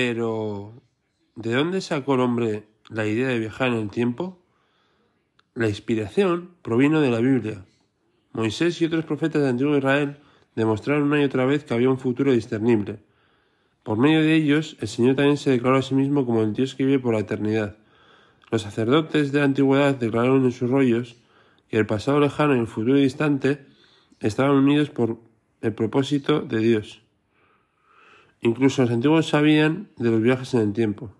Pero, ¿de dónde sacó el hombre la idea de viajar en el tiempo? La inspiración provino de la Biblia. Moisés y otros profetas de antiguo Israel demostraron una y otra vez que había un futuro discernible. Por medio de ellos, el Señor también se declaró a sí mismo como el Dios que vive por la eternidad. Los sacerdotes de la antigüedad declararon en sus rollos que el pasado lejano y el futuro distante estaban unidos por el propósito de Dios. Incluso los antiguos sabían de los viajes en el tiempo.